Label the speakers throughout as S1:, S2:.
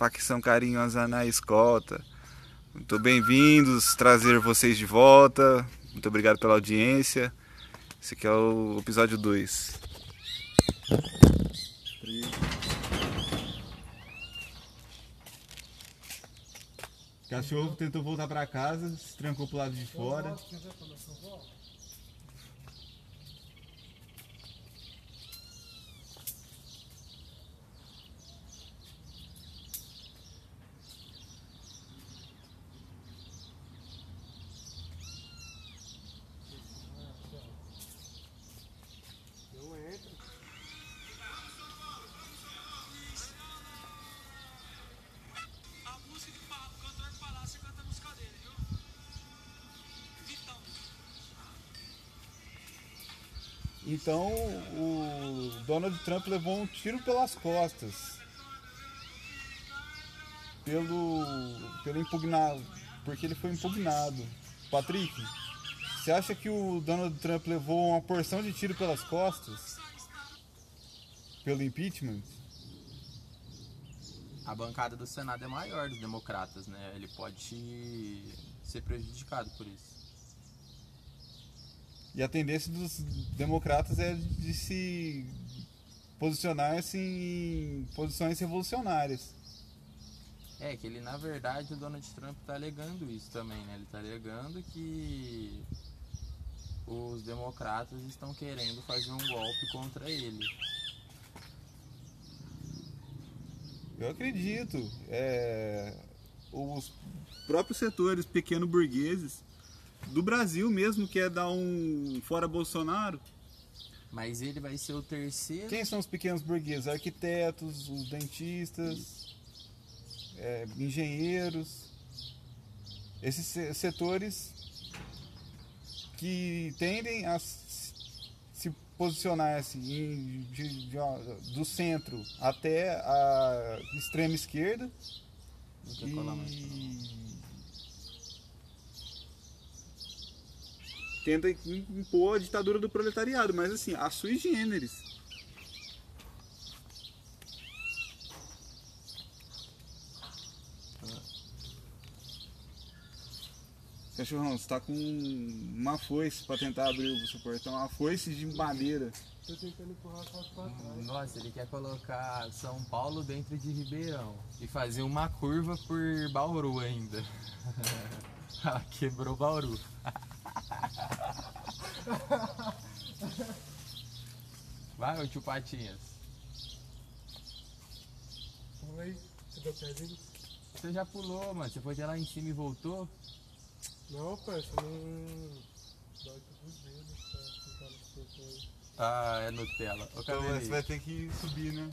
S1: facção carinhosa na escolta. Muito bem-vindos, trazer vocês de volta. Muito obrigado pela audiência. Esse aqui é o episódio 2. Cachorro tentou voltar pra casa, se trancou pro lado de fora. Então o Donald Trump levou um tiro pelas costas. Pelo. pelo impugnado. Porque ele foi impugnado. Patrick, você acha que o Donald Trump levou uma porção de tiro pelas costas? Pelo impeachment?
S2: A bancada do Senado é maior dos democratas, né? Ele pode ser prejudicado por isso.
S1: E a tendência dos democratas é de se posicionar-se em posições revolucionárias.
S2: É que ele, na verdade, o Donald Trump tá alegando isso também, né? Ele tá alegando que os democratas estão querendo fazer um golpe contra ele.
S1: Eu acredito. É, os próprios setores pequeno-burgueses do Brasil mesmo quer dar um fora Bolsonaro.
S2: Mas ele vai ser o terceiro.
S1: Quem são os pequenos burgueses? Arquitetos, os dentistas, é, engenheiros. Esses se- setores que tendem a se posicionar assim, em- de- de- ó, do centro até a extrema esquerda e tenta im- impor a ditadura do proletariado, mas assim, a sui generis. Cachorrão, você tá com uma foice pra tentar abrir o seu portão, uma foice de madeira.
S3: Tô tentando empurrar só pra trás.
S2: Nossa, ele quer colocar São Paulo dentro de Ribeirão e fazer uma curva por Bauru ainda. Ela quebrou Bauru. Vai, ô tio Patinhas.
S3: Aí. Você tá perdendo?
S2: Você já pulou, mano. Você foi até lá em cima e voltou.
S3: Não, parça, não. Dói todos os dedos pra ficar no portão.
S2: Ah, é Nutella. Ô,
S1: Então você vai ter que subir, né?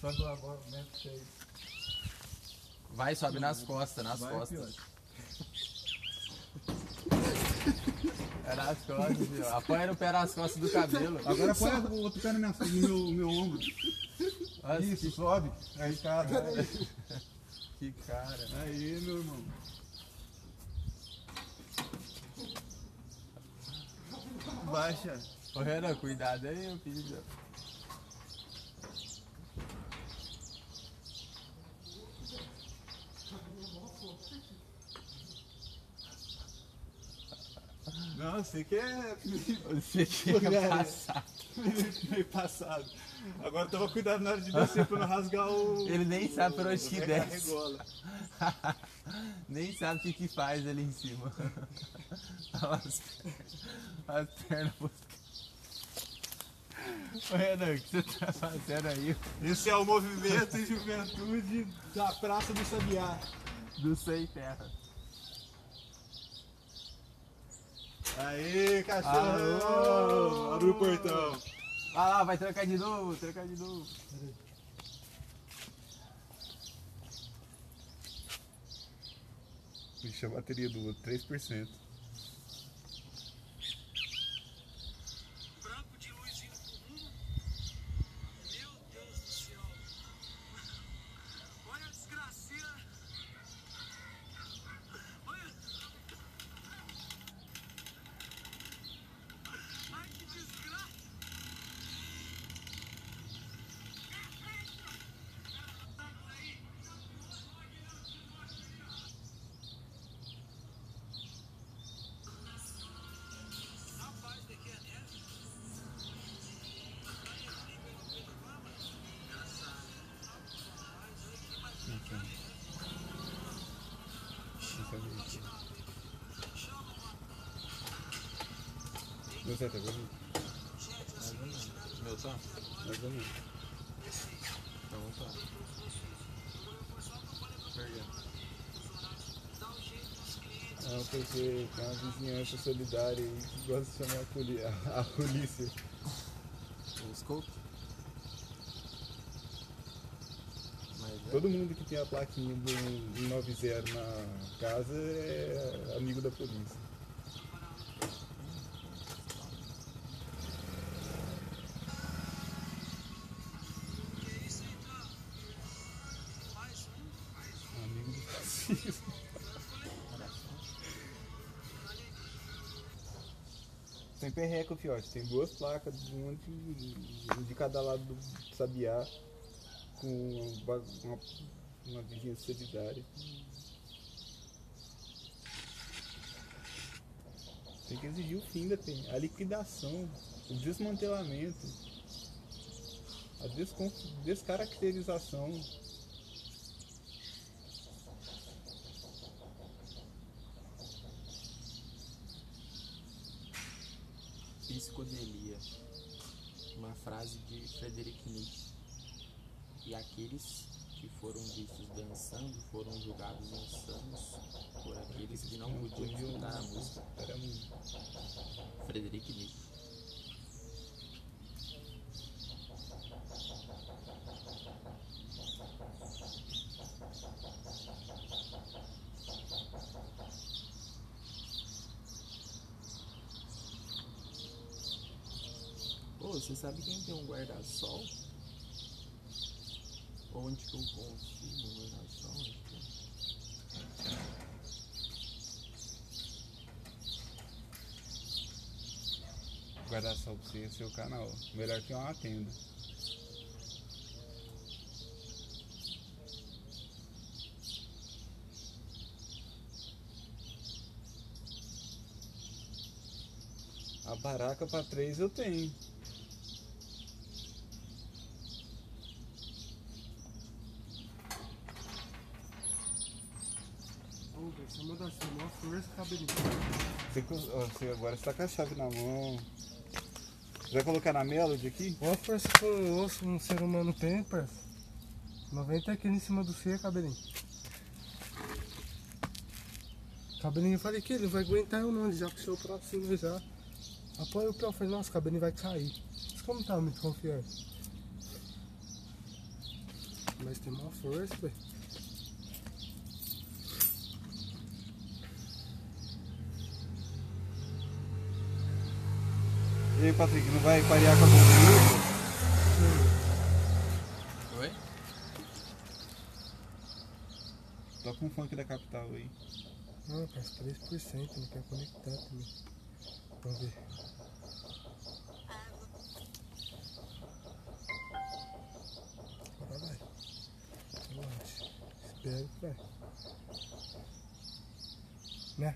S3: Sobe lá agora, né? Que é isso.
S2: Vai, sobe nas costas, nas
S1: Vai,
S2: costas.
S1: fiote.
S2: É nas costas, viu? Apanha no pé nas costas do cabelo.
S1: Agora põe o outro pé no meu, no meu, ombro.
S2: Nossa,
S1: Isso, sobe. Aí, cara.
S2: que cara.
S1: Aí, meu irmão. Baixa.
S2: Ô, Renan, cuidado aí, meu filho.
S1: Não, você que é
S2: Você tinha
S1: Lugar.
S2: passado.
S1: meio passado. Agora toma cuidado na hora de descer pra não rasgar o.
S2: Ele nem sabe por onde que desce. Nem sabe o que que faz ali em cima. Olha as pernas. As pernas. Ô Renan, o que você tá fazendo aí?
S1: Esse é o movimento de juventude da Praça do Sabiá.
S2: Do Sem Terra.
S1: Aí, cachorro! Abre o portão.
S2: Vai lá, vai trancar de novo, trancar de novo.
S1: Puxa a bateria do outro, 3%.
S4: Branco de luz indo pro rumo. Meu Deus do céu. Olha a desgraceira. Olha. Ai, que desgraça. Aí.
S1: Você tá vendo?
S2: Meu tá?
S1: Mais ou menos.
S2: Então tá. Perdeu.
S1: Não, porque tem uma vizinhança solidária aí que gosta de chamar a, poli a, a polícia.
S2: O scope? É.
S1: Todo mundo que tem a plaquinha do 90 na casa é amigo da polícia. Tem perreco, fiote. Tem duas placas, um de, de cada lado do sabiá, com uma, uma, uma solidária. Tem que exigir o fim da pen- a liquidação, o desmantelamento, a descaracterização.
S2: Psicodelia. Uma frase de Frederic Nietzsche. E aqueles que foram vistos dançando foram julgados insanos por aqueles que não podiam escutar a música.
S1: Era um-
S2: Frederic Nietzsche. Ô, você sabe quem tem um guarda-sol? Onde que eu consigo um guarda-sol? É?
S1: guarda-sol pra você, seu canal. Melhor que uma tenda. A baraca pra três eu tenho.
S3: Ô, velho, você manda
S1: Você, você agora está com a chave na mão. Você vai colocar na Melody aqui?
S3: Maior força que um osso um ser humano tem, parça. 90 quilos em cima do C, cabelinho. Cabelinho, eu falei que ele não vai aguentar eu não, ele já puxou pra cima já. Apoia o pé, eu falei, nossa, cabelinho vai cair. Mas como tá muito confiante? Mas tem maior força, velho.
S1: Aí, Patrick, não vai parear com a bomba?
S2: Oi?
S1: Toca um funk da capital aí.
S3: Não, parça, 3%, não quer conectar também. Vamos ver. Agora vai. Relaxa. Espero que vai. Né?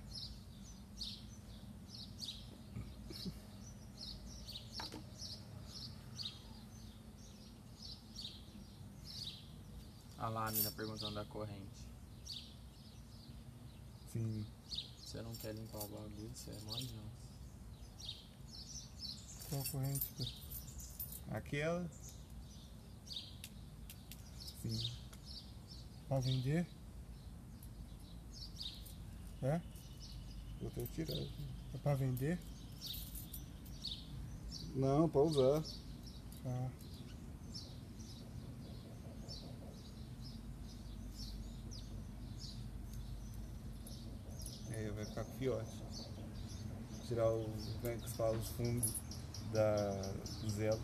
S2: Olha lá a mina perguntando da corrente.
S1: Sim.
S2: Você não quer limpar o bagulho, você é mole não.
S3: Qual corrente?
S1: Aquela. Sim.
S3: Pra vender? É?
S1: Vou até tirar.
S3: É pra vender?
S1: Não, pra usar.
S3: Ah.
S1: Com fiote. Tirar o. É que se fala? Os fungos da, do zelo.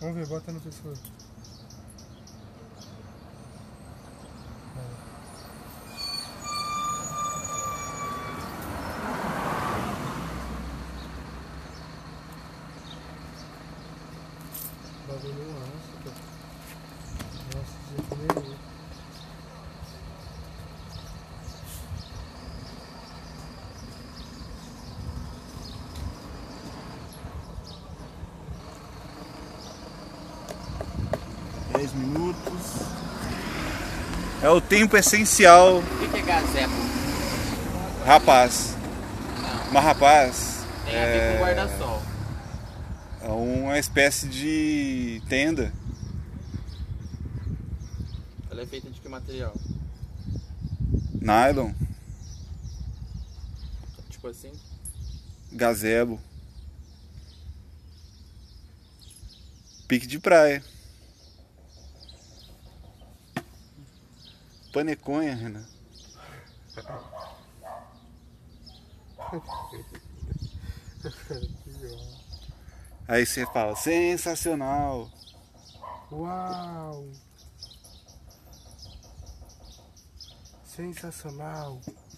S3: Vamos ver, bota no pescoço. O bagulho não acha, cara. Nossa, de jeito nenhum.
S1: Dez minutos. É o tempo essencial,
S2: O que, é gazebo?
S1: rapaz.
S2: Não.
S1: Mas rapaz,
S2: Tem a ver com guarda-sol.
S1: É uma espécie de tenda.
S2: Ela é feita de que material?
S1: Nylon,
S2: Tipo assim?
S1: gazebo. Pique de praia. Paneconha, Renan. Aí você fala, sensacional.
S3: Uau! Sensacional!